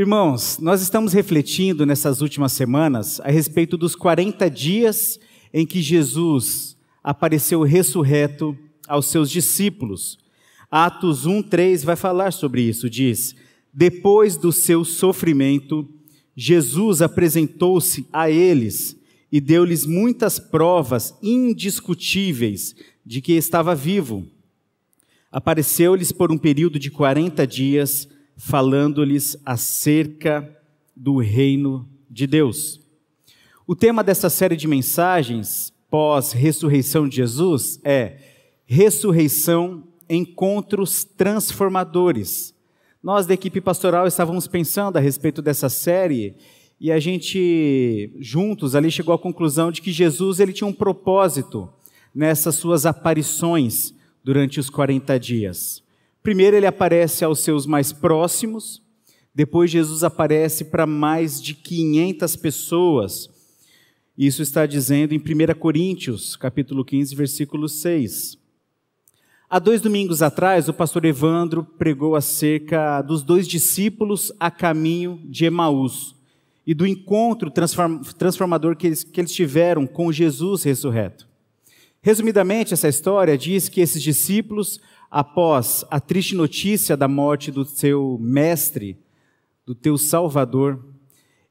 Irmãos, nós estamos refletindo nessas últimas semanas a respeito dos 40 dias em que Jesus apareceu ressurreto aos seus discípulos. Atos 1, 3 vai falar sobre isso. Diz: Depois do seu sofrimento, Jesus apresentou-se a eles e deu-lhes muitas provas indiscutíveis de que estava vivo. Apareceu-lhes por um período de 40 dias falando-lhes acerca do reino de Deus. O tema dessa série de mensagens pós-ressurreição de Jesus é ressurreição, encontros transformadores. Nós da equipe pastoral estávamos pensando a respeito dessa série e a gente juntos ali chegou à conclusão de que Jesus ele tinha um propósito nessas suas aparições durante os 40 dias. Primeiro ele aparece aos seus mais próximos, depois Jesus aparece para mais de 500 pessoas. Isso está dizendo em 1 Coríntios, capítulo 15, versículo 6. Há dois domingos atrás, o pastor Evandro pregou acerca dos dois discípulos a caminho de Emaús e do encontro transformador que eles, que eles tiveram com Jesus ressurreto. Resumidamente, essa história diz que esses discípulos após a triste notícia da morte do seu mestre, do teu Salvador,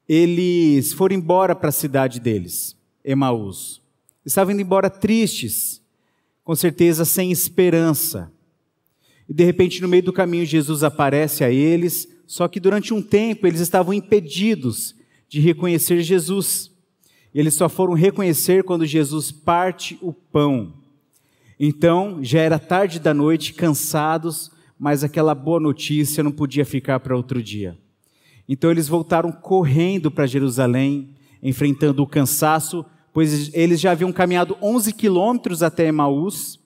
eles foram embora para a cidade deles, Emaús. Estavam indo embora tristes, com certeza sem esperança. E de repente, no meio do caminho, Jesus aparece a eles, só que durante um tempo eles estavam impedidos de reconhecer Jesus. Eles só foram reconhecer quando Jesus parte o pão então, já era tarde da noite, cansados, mas aquela boa notícia não podia ficar para outro dia. Então, eles voltaram correndo para Jerusalém, enfrentando o cansaço, pois eles já haviam caminhado 11 quilômetros até Emaús,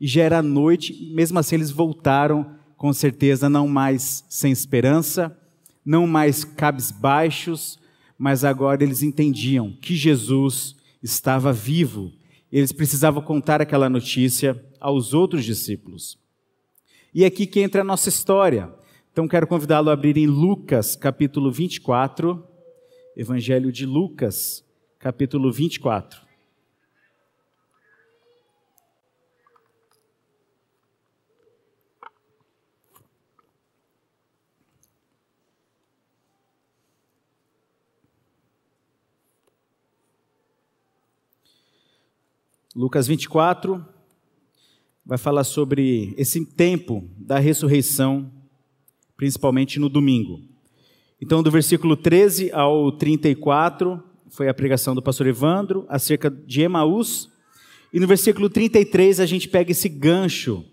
e já era noite, mesmo assim eles voltaram, com certeza, não mais sem esperança, não mais cabisbaixos, mas agora eles entendiam que Jesus estava vivo eles precisavam contar aquela notícia aos outros discípulos. E é aqui que entra a nossa história. Então quero convidá-lo a abrir em Lucas, capítulo 24, Evangelho de Lucas, capítulo 24. Lucas 24 vai falar sobre esse tempo da ressurreição, principalmente no domingo. Então, do versículo 13 ao 34, foi a pregação do pastor Evandro acerca de Emaús. E no versículo 33 a gente pega esse gancho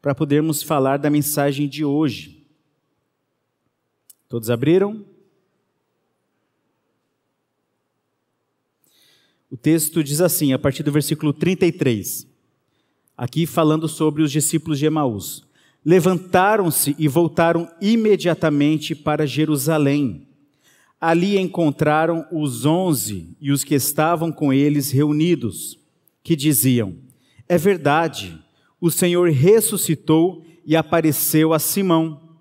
para podermos falar da mensagem de hoje. Todos abriram? O texto diz assim, a partir do versículo 33, aqui falando sobre os discípulos de Emaús: Levantaram-se e voltaram imediatamente para Jerusalém. Ali encontraram os onze e os que estavam com eles reunidos, que diziam: É verdade, o Senhor ressuscitou e apareceu a Simão.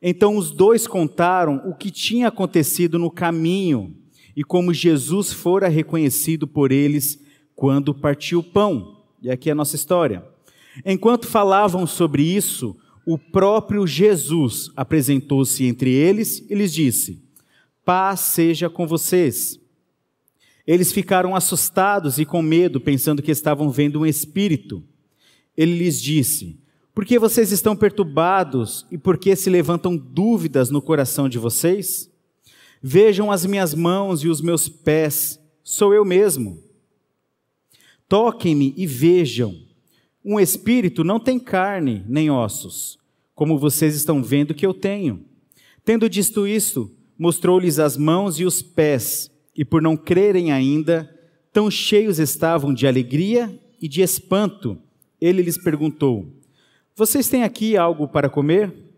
Então os dois contaram o que tinha acontecido no caminho e como Jesus fora reconhecido por eles quando partiu o pão. E aqui é a nossa história. Enquanto falavam sobre isso, o próprio Jesus apresentou-se entre eles e lhes disse: Paz seja com vocês. Eles ficaram assustados e com medo, pensando que estavam vendo um espírito. Ele lhes disse: Por que vocês estão perturbados e por que se levantam dúvidas no coração de vocês? Vejam as minhas mãos e os meus pés, sou eu mesmo. Toquem-me e vejam. Um espírito não tem carne nem ossos, como vocês estão vendo que eu tenho. Tendo dito isto, mostrou-lhes as mãos e os pés, e por não crerem ainda, tão cheios estavam de alegria e de espanto, ele lhes perguntou: Vocês têm aqui algo para comer?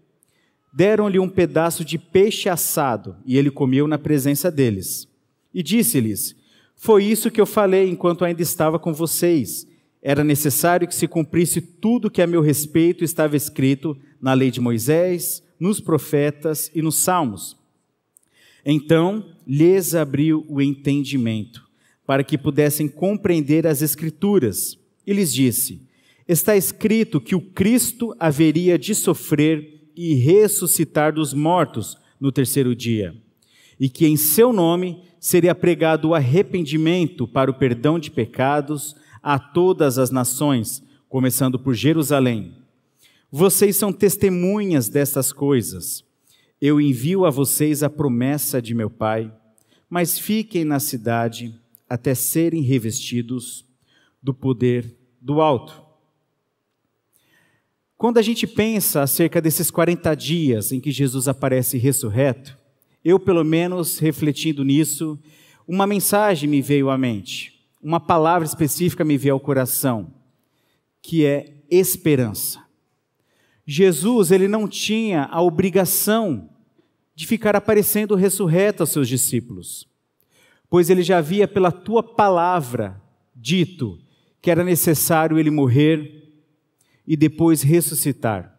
Deram-lhe um pedaço de peixe assado, e ele comeu na presença deles. E disse-lhes: Foi isso que eu falei enquanto ainda estava com vocês. Era necessário que se cumprisse tudo que a meu respeito estava escrito na lei de Moisés, nos profetas e nos salmos. Então lhes abriu o entendimento, para que pudessem compreender as Escrituras, e lhes disse: Está escrito que o Cristo haveria de sofrer e ressuscitar dos mortos no terceiro dia, e que em seu nome seria pregado o arrependimento para o perdão de pecados a todas as nações, começando por Jerusalém. Vocês são testemunhas dessas coisas. Eu envio a vocês a promessa de meu Pai, mas fiquem na cidade até serem revestidos do poder do alto. Quando a gente pensa acerca desses 40 dias em que Jesus aparece ressurreto, eu, pelo menos, refletindo nisso, uma mensagem me veio à mente, uma palavra específica me veio ao coração, que é esperança. Jesus, ele não tinha a obrigação de ficar aparecendo ressurreto aos seus discípulos, pois ele já havia pela tua palavra dito que era necessário ele morrer e depois ressuscitar.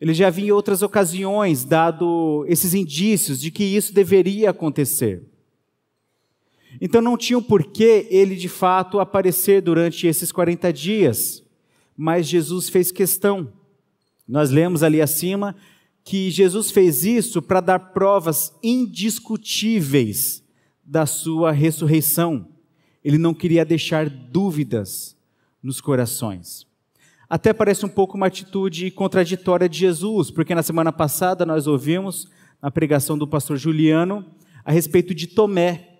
Ele já havia em outras ocasiões dado esses indícios de que isso deveria acontecer. Então não tinha o porquê ele de fato aparecer durante esses 40 dias, mas Jesus fez questão. Nós lemos ali acima que Jesus fez isso para dar provas indiscutíveis da sua ressurreição. Ele não queria deixar dúvidas nos corações. Até parece um pouco uma atitude contraditória de Jesus, porque na semana passada nós ouvimos, na pregação do pastor Juliano, a respeito de Tomé.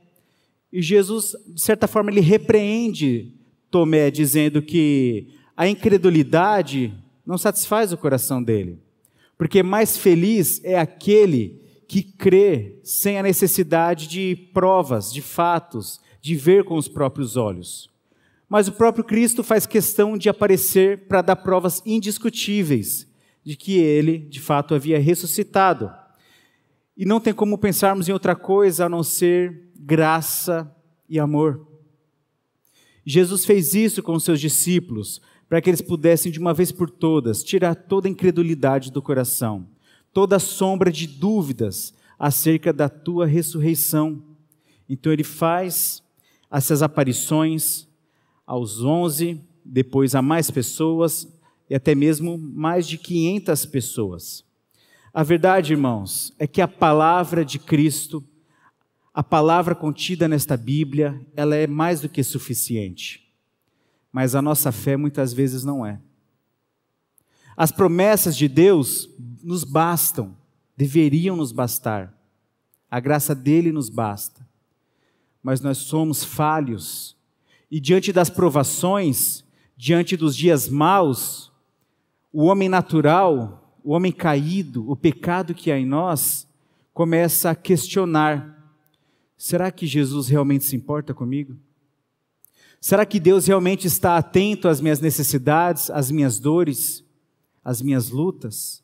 E Jesus, de certa forma, ele repreende Tomé, dizendo que a incredulidade não satisfaz o coração dele. Porque mais feliz é aquele que crê sem a necessidade de provas, de fatos, de ver com os próprios olhos. Mas o próprio Cristo faz questão de aparecer para dar provas indiscutíveis de que ele, de fato, havia ressuscitado. E não tem como pensarmos em outra coisa a não ser graça e amor. Jesus fez isso com os seus discípulos, para que eles pudessem, de uma vez por todas, tirar toda a incredulidade do coração, toda a sombra de dúvidas acerca da tua ressurreição. Então ele faz essas aparições aos onze, depois a mais pessoas e até mesmo mais de 500 pessoas. A verdade, irmãos, é que a palavra de Cristo, a palavra contida nesta Bíblia, ela é mais do que suficiente. Mas a nossa fé muitas vezes não é. As promessas de Deus nos bastam, deveriam nos bastar. A graça dele nos basta. Mas nós somos falhos e diante das provações, diante dos dias maus, o homem natural, o homem caído, o pecado que há em nós, começa a questionar: será que Jesus realmente se importa comigo? Será que Deus realmente está atento às minhas necessidades, às minhas dores, às minhas lutas?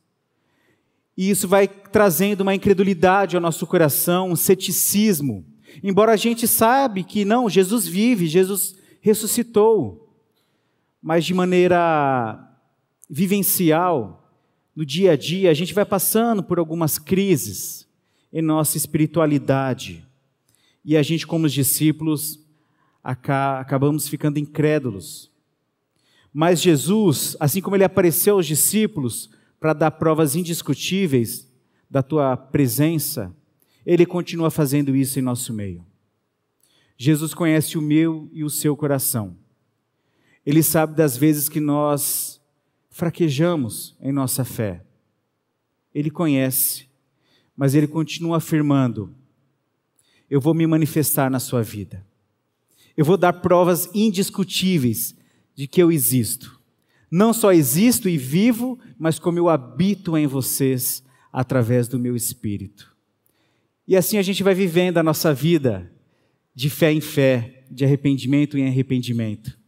E isso vai trazendo uma incredulidade ao nosso coração, um ceticismo. Embora a gente sabe que não, Jesus vive, Jesus ressuscitou, mas de maneira vivencial, no dia a dia, a gente vai passando por algumas crises em nossa espiritualidade. E a gente, como os discípulos, acabamos ficando incrédulos. Mas Jesus, assim como ele apareceu aos discípulos para dar provas indiscutíveis da tua presença, ele continua fazendo isso em nosso meio. Jesus conhece o meu e o seu coração. Ele sabe das vezes que nós fraquejamos em nossa fé. Ele conhece, mas ele continua afirmando: Eu vou me manifestar na sua vida. Eu vou dar provas indiscutíveis de que eu existo. Não só existo e vivo, mas como eu habito em vocês através do meu espírito. E assim a gente vai vivendo a nossa vida de fé em fé, de arrependimento em arrependimento.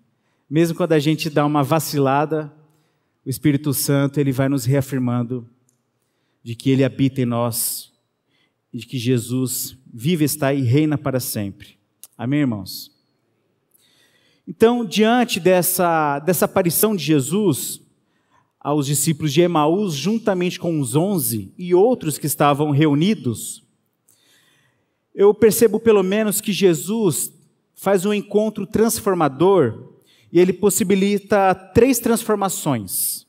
Mesmo quando a gente dá uma vacilada, o Espírito Santo ele vai nos reafirmando de que ele habita em nós de que Jesus vive, está e reina para sempre. Amém, irmãos? Então, diante dessa, dessa aparição de Jesus aos discípulos de Emaús, juntamente com os onze e outros que estavam reunidos, eu percebo pelo menos que Jesus faz um encontro transformador e ele possibilita três transformações.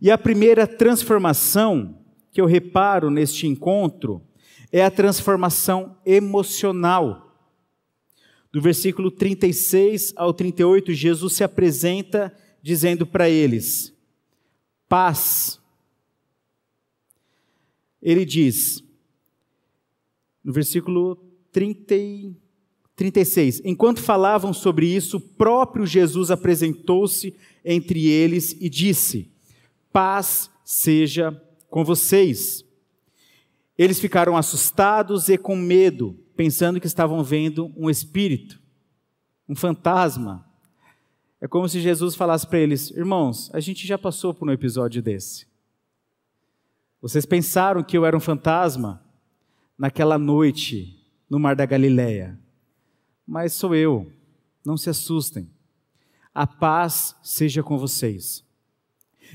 E a primeira transformação que eu reparo neste encontro é a transformação emocional. Do versículo 36 ao 38, Jesus se apresenta dizendo para eles: paz. Ele diz, no versículo 30, 36, enquanto falavam sobre isso, o próprio Jesus apresentou-se entre eles e disse: Paz seja com vocês. Eles ficaram assustados e com medo, pensando que estavam vendo um espírito, um fantasma. É como se Jesus falasse para eles: Irmãos, a gente já passou por um episódio desse. Vocês pensaram que eu era um fantasma? Naquela noite no Mar da Galileia. Mas sou eu, não se assustem. A paz seja com vocês.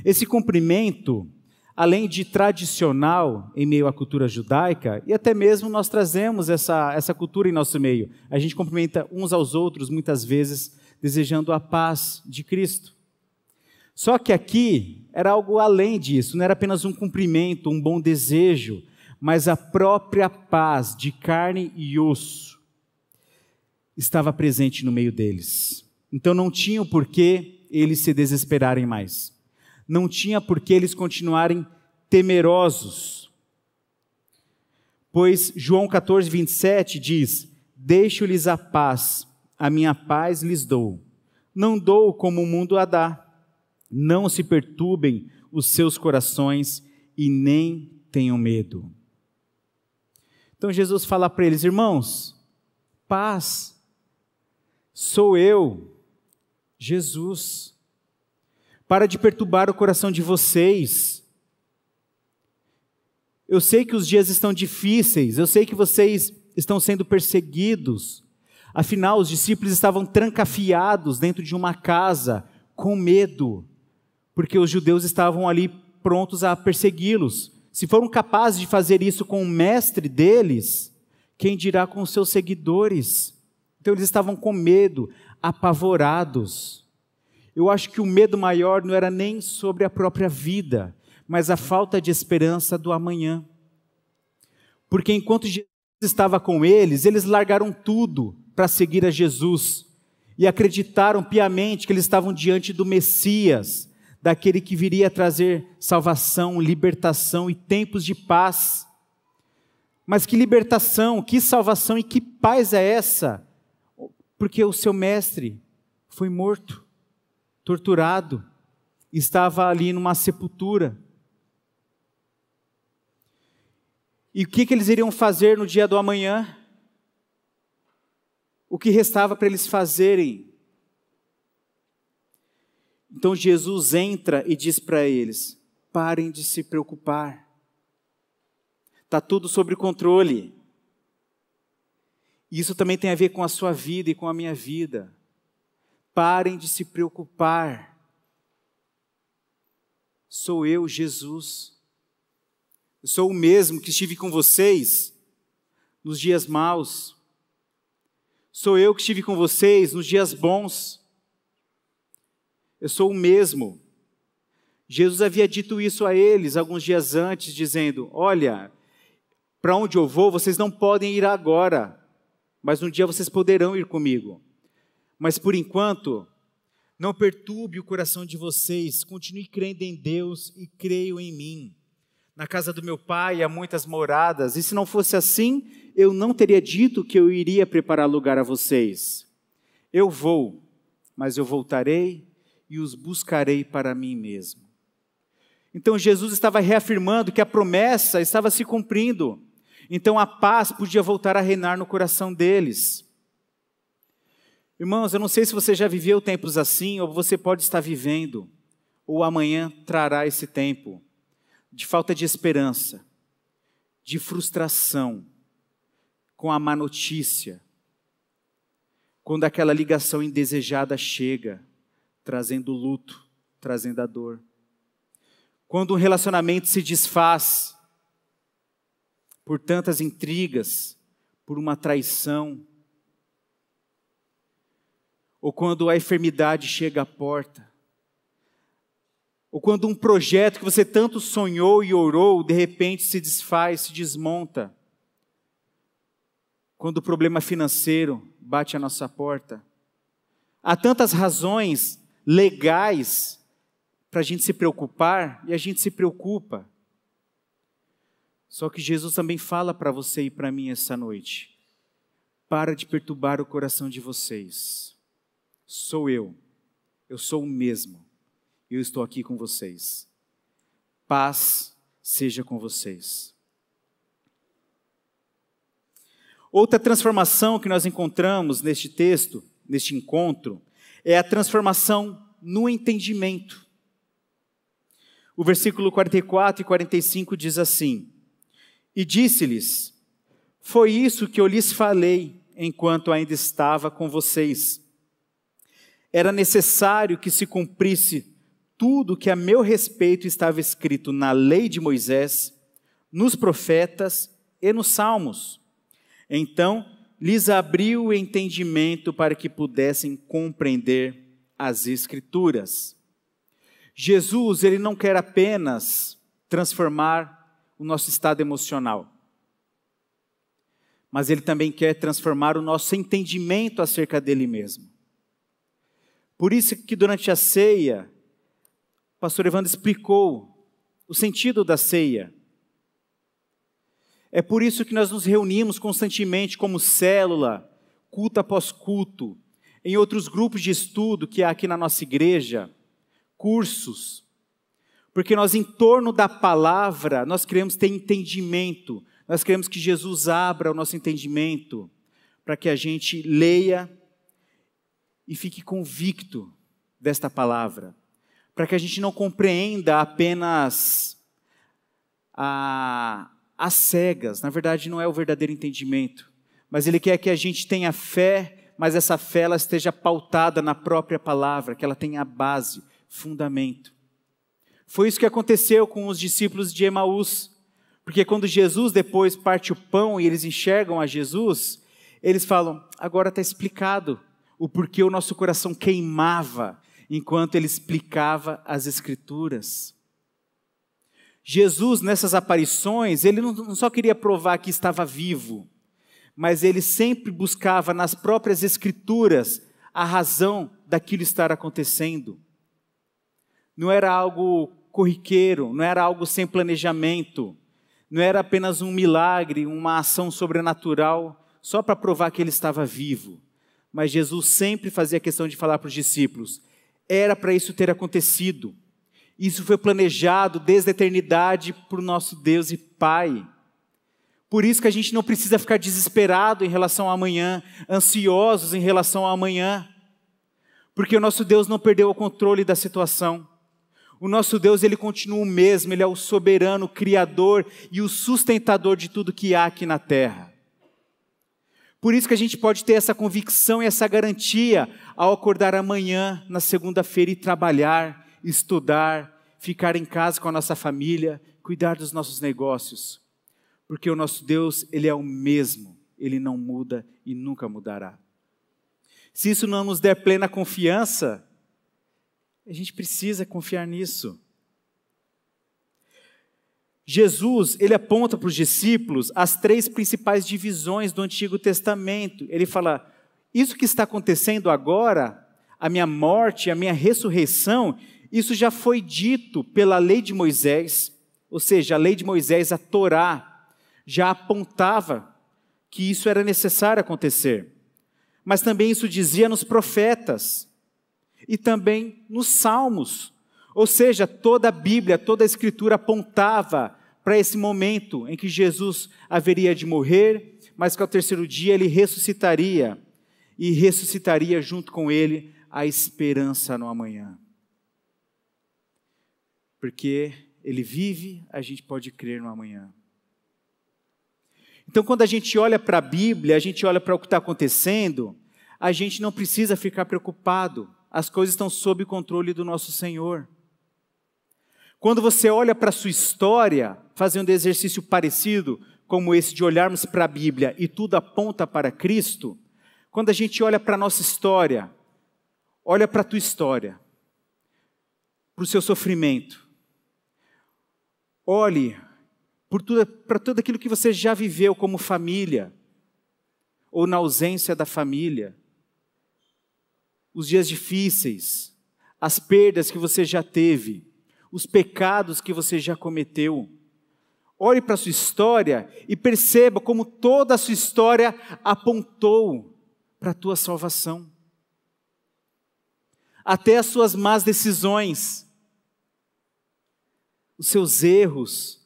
Esse cumprimento, além de tradicional em meio à cultura judaica, e até mesmo nós trazemos essa, essa cultura em nosso meio. A gente cumprimenta uns aos outros, muitas vezes, desejando a paz de Cristo. Só que aqui era algo além disso, não era apenas um cumprimento, um bom desejo, mas a própria paz de carne e osso estava presente no meio deles. Então não tinha por que eles se desesperarem mais. Não tinha por que eles continuarem temerosos. Pois João 14, 27 diz: Deixo-lhes a paz, a minha paz lhes dou. Não dou como o mundo a dá. Não se perturbem os seus corações e nem tenham medo. Então Jesus fala para eles: irmãos, paz, sou eu, Jesus. Para de perturbar o coração de vocês. Eu sei que os dias estão difíceis, eu sei que vocês estão sendo perseguidos. Afinal, os discípulos estavam trancafiados dentro de uma casa, com medo, porque os judeus estavam ali prontos a persegui-los. Se foram capazes de fazer isso com o mestre deles, quem dirá com os seus seguidores? Então eles estavam com medo, apavorados. Eu acho que o medo maior não era nem sobre a própria vida, mas a falta de esperança do amanhã. Porque enquanto Jesus estava com eles, eles largaram tudo para seguir a Jesus e acreditaram piamente que eles estavam diante do Messias, daquele que viria trazer salvação, libertação e tempos de paz. Mas que libertação, que salvação e que paz é essa? Porque o seu mestre foi morto, torturado, estava ali numa sepultura. E o que, que eles iriam fazer no dia do amanhã? O que restava para eles fazerem então Jesus entra e diz para eles: parem de se preocupar, está tudo sob controle. Isso também tem a ver com a sua vida e com a minha vida. Parem de se preocupar. Sou eu, Jesus. Eu sou o mesmo que estive com vocês nos dias maus. Sou eu que estive com vocês nos dias bons. Eu sou o mesmo. Jesus havia dito isso a eles alguns dias antes, dizendo: Olha, para onde eu vou, vocês não podem ir agora, mas um dia vocês poderão ir comigo. Mas por enquanto, não perturbe o coração de vocês, continue crendo em Deus e creio em mim. Na casa do meu pai há muitas moradas, e se não fosse assim, eu não teria dito que eu iria preparar lugar a vocês. Eu vou, mas eu voltarei e os buscarei para mim mesmo. Então Jesus estava reafirmando que a promessa estava se cumprindo. Então a paz podia voltar a reinar no coração deles. Irmãos, eu não sei se você já viveu tempos assim, ou você pode estar vivendo, ou amanhã trará esse tempo de falta de esperança, de frustração com a má notícia, quando aquela ligação indesejada chega trazendo luto, trazendo a dor. Quando um relacionamento se desfaz, por tantas intrigas, por uma traição, ou quando a enfermidade chega à porta, ou quando um projeto que você tanto sonhou e orou, de repente se desfaz, se desmonta. Quando o problema financeiro bate à nossa porta. Há tantas razões legais para a gente se preocupar e a gente se preocupa. Só que Jesus também fala para você e para mim essa noite: para de perturbar o coração de vocês. Sou eu, eu sou o mesmo eu estou aqui com vocês. Paz seja com vocês. Outra transformação que nós encontramos neste texto, neste encontro, é a transformação no entendimento. O versículo 44 e 45 diz assim: E disse-lhes: Foi isso que eu lhes falei enquanto ainda estava com vocês. Era necessário que se cumprisse tudo que a meu respeito estava escrito na lei de Moisés, nos profetas e nos salmos. Então lhes abriu o entendimento para que pudessem compreender as Escrituras. Jesus, ele não quer apenas transformar o nosso estado emocional, mas ele também quer transformar o nosso entendimento acerca dele mesmo. Por isso que durante a ceia, pastor Evandro explicou o sentido da ceia. É por isso que nós nos reunimos constantemente como célula, culto após culto, em outros grupos de estudo que há aqui na nossa igreja, cursos. Porque nós, em torno da palavra, nós queremos ter entendimento, nós queremos que Jesus abra o nosso entendimento, para que a gente leia e fique convicto desta palavra para que a gente não compreenda apenas a, as cegas. Na verdade, não é o verdadeiro entendimento, mas Ele quer que a gente tenha fé, mas essa fé ela esteja pautada na própria palavra, que ela tenha base, fundamento. Foi isso que aconteceu com os discípulos de Emaús, porque quando Jesus depois parte o pão e eles enxergam a Jesus, eles falam: agora está explicado o porquê o nosso coração queimava enquanto ele explicava as Escrituras. Jesus, nessas aparições, ele não só queria provar que estava vivo, mas ele sempre buscava nas próprias Escrituras a razão daquilo estar acontecendo. Não era algo corriqueiro, não era algo sem planejamento, não era apenas um milagre, uma ação sobrenatural, só para provar que ele estava vivo. Mas Jesus sempre fazia questão de falar para os discípulos: era para isso ter acontecido. Isso foi planejado desde a eternidade por nosso Deus e Pai. Por isso que a gente não precisa ficar desesperado em relação ao amanhã, ansiosos em relação ao amanhã, porque o nosso Deus não perdeu o controle da situação. O nosso Deus, ele continua o mesmo, ele é o soberano, o criador e o sustentador de tudo que há aqui na terra. Por isso que a gente pode ter essa convicção e essa garantia ao acordar amanhã, na segunda-feira, e trabalhar, estudar, ficar em casa com a nossa família, cuidar dos nossos negócios. Porque o nosso Deus, Ele é o mesmo, Ele não muda e nunca mudará. Se isso não nos der plena confiança, a gente precisa confiar nisso. Jesus, ele aponta para os discípulos as três principais divisões do Antigo Testamento. Ele fala: Isso que está acontecendo agora, a minha morte, a minha ressurreição, isso já foi dito pela lei de Moisés, ou seja, a lei de Moisés, a Torá, já apontava que isso era necessário acontecer. Mas também isso dizia nos profetas e também nos salmos. Ou seja, toda a Bíblia, toda a Escritura apontava para esse momento em que Jesus haveria de morrer, mas que ao terceiro dia ele ressuscitaria e ressuscitaria junto com ele a esperança no amanhã. Porque ele vive, a gente pode crer no amanhã. Então, quando a gente olha para a Bíblia, a gente olha para o que está acontecendo, a gente não precisa ficar preocupado, as coisas estão sob controle do nosso Senhor. Quando você olha para a sua história, fazendo exercício parecido como esse de olharmos para a Bíblia e tudo aponta para Cristo, quando a gente olha para a nossa história, olha para a tua história, para o seu sofrimento, olhe para tudo aquilo que você já viveu como família, ou na ausência da família, os dias difíceis, as perdas que você já teve, os pecados que você já cometeu. Olhe para a sua história e perceba como toda a sua história apontou para a tua salvação. Até as suas más decisões, os seus erros,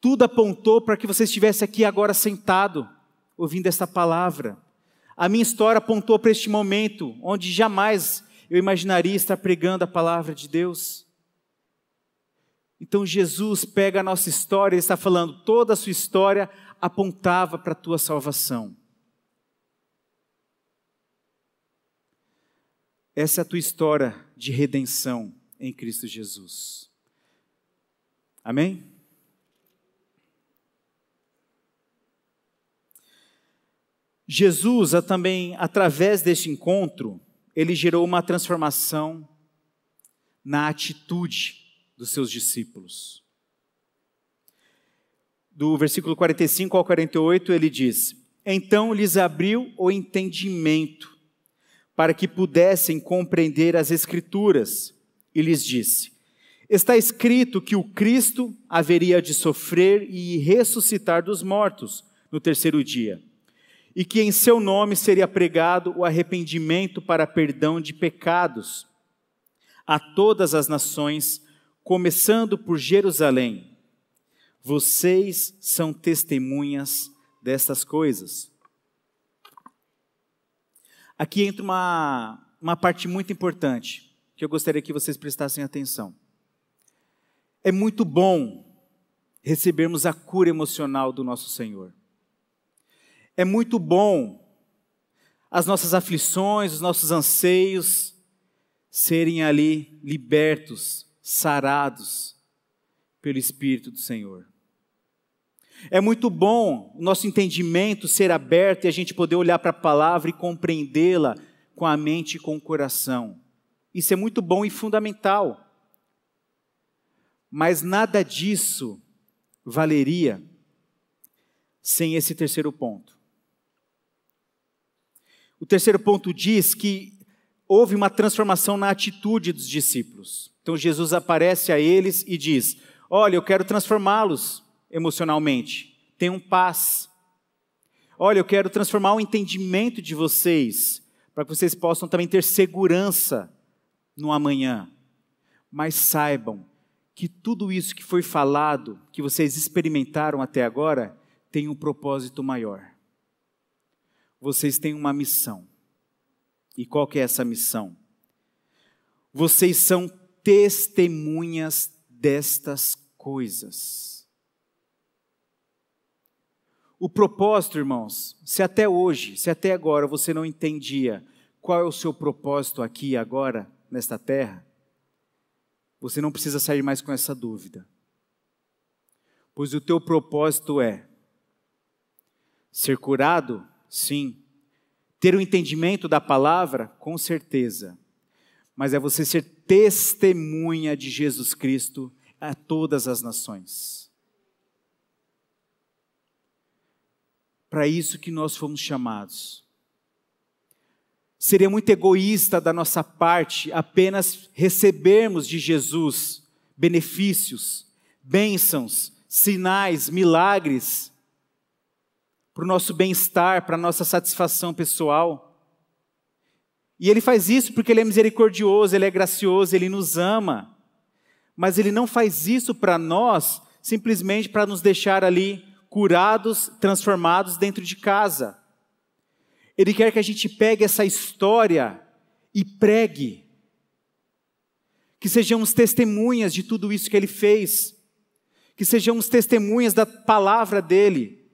tudo apontou para que você estivesse aqui agora sentado, ouvindo esta palavra. A minha história apontou para este momento, onde jamais eu imaginaria estar pregando a palavra de Deus. Então Jesus pega a nossa história, ele está falando, toda a sua história apontava para a tua salvação. Essa é a tua história de redenção em Cristo Jesus. Amém? Jesus também, através deste encontro, ele gerou uma transformação na atitude dos seus discípulos. Do versículo 45 ao 48, ele diz: Então lhes abriu o entendimento, para que pudessem compreender as Escrituras, e lhes disse: Está escrito que o Cristo haveria de sofrer e ressuscitar dos mortos no terceiro dia e que em seu nome seria pregado o arrependimento para perdão de pecados a todas as nações, começando por Jerusalém. Vocês são testemunhas destas coisas. Aqui entra uma, uma parte muito importante que eu gostaria que vocês prestassem atenção. É muito bom recebermos a cura emocional do nosso Senhor. É muito bom as nossas aflições, os nossos anseios serem ali libertos, sarados pelo Espírito do Senhor. É muito bom o nosso entendimento ser aberto e a gente poder olhar para a palavra e compreendê-la com a mente e com o coração. Isso é muito bom e fundamental. Mas nada disso valeria sem esse terceiro ponto. O terceiro ponto diz que houve uma transformação na atitude dos discípulos. Então Jesus aparece a eles e diz: Olha, eu quero transformá-los emocionalmente. Tenham paz. Olha, eu quero transformar o entendimento de vocês, para que vocês possam também ter segurança no amanhã. Mas saibam que tudo isso que foi falado, que vocês experimentaram até agora, tem um propósito maior vocês têm uma missão. E qual que é essa missão? Vocês são testemunhas destas coisas. O propósito, irmãos, se até hoje, se até agora você não entendia qual é o seu propósito aqui agora, nesta terra, você não precisa sair mais com essa dúvida. Pois o teu propósito é ser curado Sim. Ter o entendimento da palavra? Com certeza. Mas é você ser testemunha de Jesus Cristo a todas as nações. Para isso que nós fomos chamados. Seria muito egoísta da nossa parte apenas recebermos de Jesus benefícios, bênçãos, sinais, milagres para o nosso bem-estar, para a nossa satisfação pessoal. E Ele faz isso porque Ele é misericordioso, Ele é gracioso, Ele nos ama. Mas Ele não faz isso para nós simplesmente para nos deixar ali curados, transformados dentro de casa. Ele quer que a gente pegue essa história e pregue. Que sejamos testemunhas de tudo isso que Ele fez. Que sejamos testemunhas da palavra dEle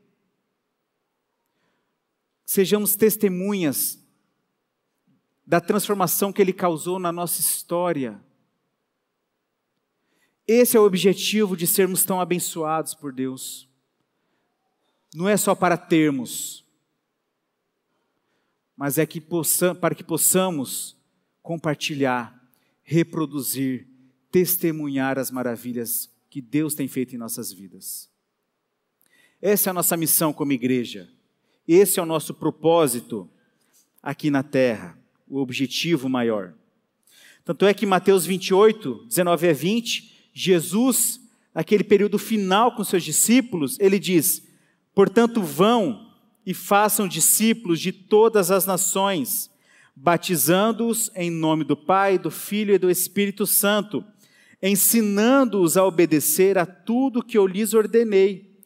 sejamos testemunhas da transformação que Ele causou na nossa história. Esse é o objetivo de sermos tão abençoados por Deus. não é só para termos, mas é que possa, para que possamos compartilhar, reproduzir, testemunhar as maravilhas que Deus tem feito em nossas vidas. Essa é a nossa missão como igreja. Esse é o nosso propósito aqui na terra, o objetivo maior. Tanto é que Mateus 28, 19 a 20, Jesus, naquele período final com seus discípulos, ele diz: Portanto, vão e façam discípulos de todas as nações, batizando-os em nome do Pai, do Filho e do Espírito Santo, ensinando-os a obedecer a tudo que eu lhes ordenei,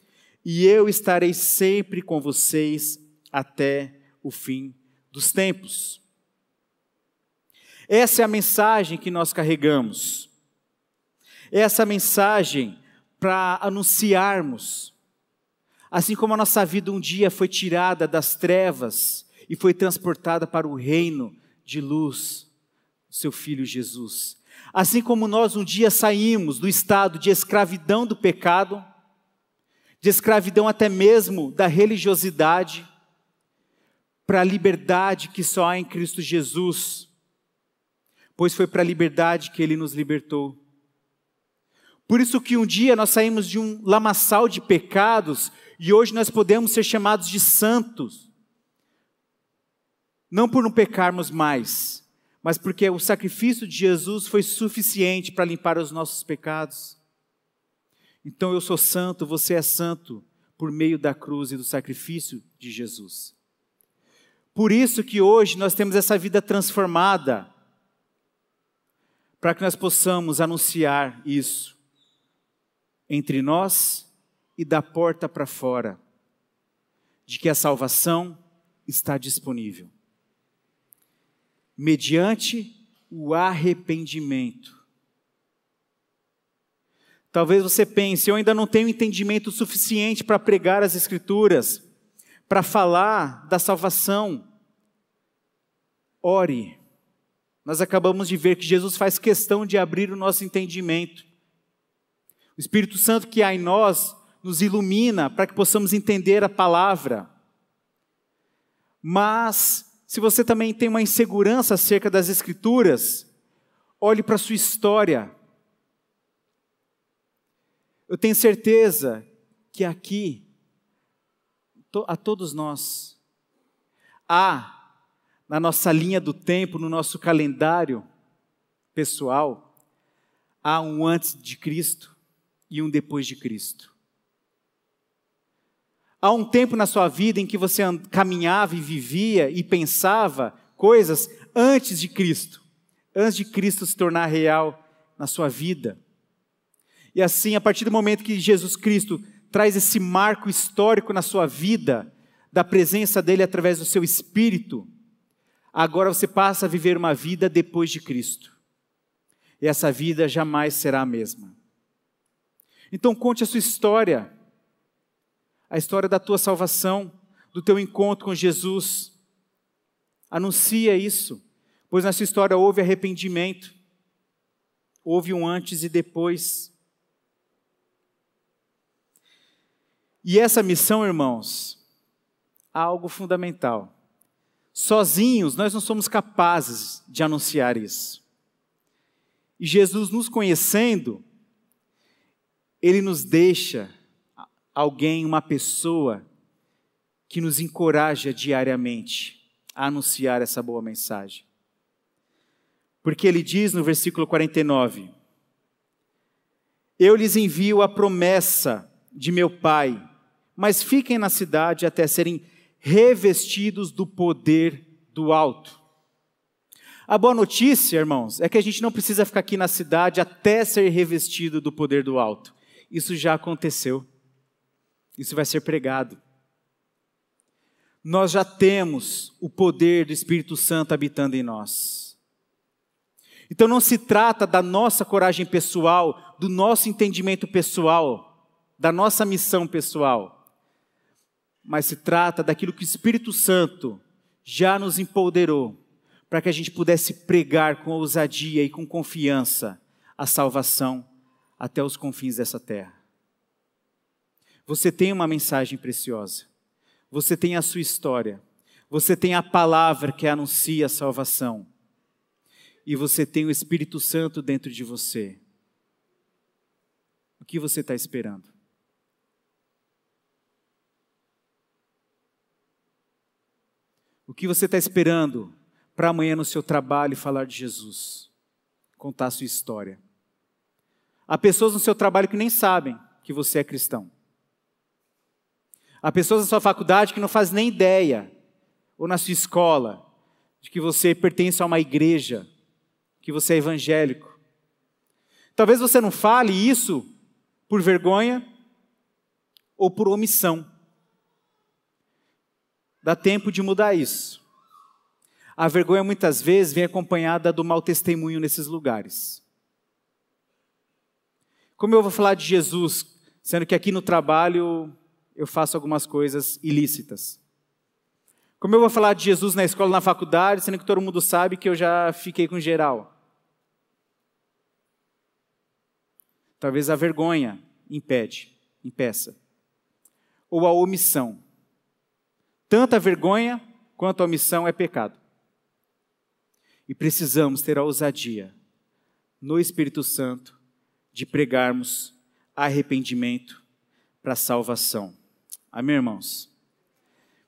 e eu estarei sempre com vocês até o fim dos tempos. Essa é a mensagem que nós carregamos. Essa mensagem para anunciarmos. Assim como a nossa vida um dia foi tirada das trevas e foi transportada para o reino de luz, seu filho Jesus. Assim como nós um dia saímos do estado de escravidão do pecado, de escravidão até mesmo da religiosidade, para a liberdade que só há em Cristo Jesus, pois foi para a liberdade que ele nos libertou. Por isso que um dia nós saímos de um lamaçal de pecados e hoje nós podemos ser chamados de santos. Não por não pecarmos mais, mas porque o sacrifício de Jesus foi suficiente para limpar os nossos pecados. Então eu sou santo, você é santo, por meio da cruz e do sacrifício de Jesus. Por isso que hoje nós temos essa vida transformada, para que nós possamos anunciar isso entre nós e da porta para fora, de que a salvação está disponível, mediante o arrependimento. Talvez você pense, eu ainda não tenho entendimento suficiente para pregar as Escrituras para falar da salvação. Ore. Nós acabamos de ver que Jesus faz questão de abrir o nosso entendimento. O Espírito Santo que há em nós nos ilumina para que possamos entender a palavra. Mas, se você também tem uma insegurança acerca das Escrituras, olhe para a sua história. Eu tenho certeza que aqui a todos nós. Há, na nossa linha do tempo, no nosso calendário pessoal, há um antes de Cristo e um depois de Cristo. Há um tempo na sua vida em que você caminhava e vivia e pensava coisas antes de Cristo, antes de Cristo se tornar real na sua vida. E assim, a partir do momento que Jesus Cristo traz esse marco histórico na sua vida, da presença dele através do seu espírito, agora você passa a viver uma vida depois de Cristo. E essa vida jamais será a mesma. Então conte a sua história, a história da tua salvação, do teu encontro com Jesus. Anuncia isso, pois na sua história houve arrependimento, houve um antes e depois. E essa missão, irmãos, há algo fundamental. Sozinhos, nós não somos capazes de anunciar isso. E Jesus, nos conhecendo, ele nos deixa alguém, uma pessoa, que nos encoraja diariamente a anunciar essa boa mensagem. Porque ele diz no versículo 49: Eu lhes envio a promessa de meu Pai mas fiquem na cidade até serem revestidos do poder do alto. A boa notícia, irmãos, é que a gente não precisa ficar aqui na cidade até ser revestido do poder do alto. Isso já aconteceu. Isso vai ser pregado. Nós já temos o poder do Espírito Santo habitando em nós. Então não se trata da nossa coragem pessoal, do nosso entendimento pessoal, da nossa missão pessoal mas se trata daquilo que o Espírito Santo já nos empoderou para que a gente pudesse pregar com ousadia e com confiança a salvação até os confins dessa terra. Você tem uma mensagem preciosa. Você tem a sua história. Você tem a palavra que anuncia a salvação. E você tem o Espírito Santo dentro de você. O que você está esperando? O que você está esperando para amanhã no seu trabalho falar de Jesus? Contar a sua história. Há pessoas no seu trabalho que nem sabem que você é cristão. Há pessoas na sua faculdade que não fazem nem ideia, ou na sua escola, de que você pertence a uma igreja, que você é evangélico. Talvez você não fale isso por vergonha ou por omissão. Dá tempo de mudar isso. A vergonha muitas vezes vem acompanhada do mau testemunho nesses lugares. Como eu vou falar de Jesus, sendo que aqui no trabalho eu faço algumas coisas ilícitas? Como eu vou falar de Jesus na escola, na faculdade, sendo que todo mundo sabe que eu já fiquei com geral? Talvez a vergonha impede, impeça. Ou a omissão. Tanto a vergonha quanto a omissão é pecado. E precisamos ter a ousadia, no Espírito Santo, de pregarmos arrependimento para salvação. Amém, irmãos?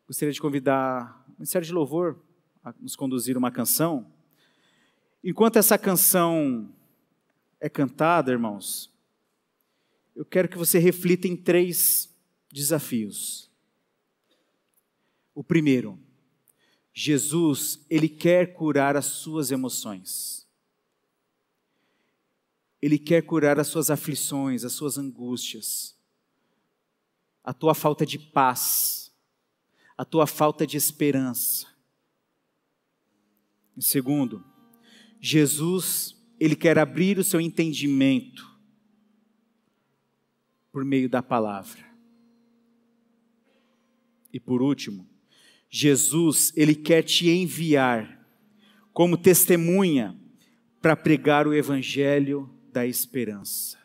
Gostaria de convidar o Ministério de Louvor a nos conduzir uma canção. Enquanto essa canção é cantada, irmãos, eu quero que você reflita em três desafios. O primeiro, Jesus, ele quer curar as suas emoções. Ele quer curar as suas aflições, as suas angústias a tua falta de paz, a tua falta de esperança. Em segundo, Jesus, ele quer abrir o seu entendimento por meio da palavra. E por último, Jesus, ele quer te enviar como testemunha para pregar o evangelho da esperança.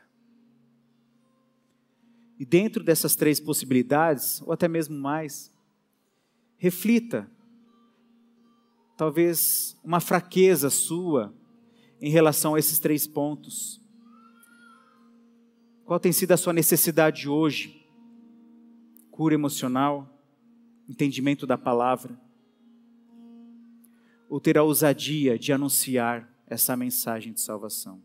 E dentro dessas três possibilidades, ou até mesmo mais, reflita. Talvez uma fraqueza sua em relação a esses três pontos. Qual tem sido a sua necessidade hoje? Cura emocional, entendimento da palavra, ou ter a ousadia de anunciar essa mensagem de salvação?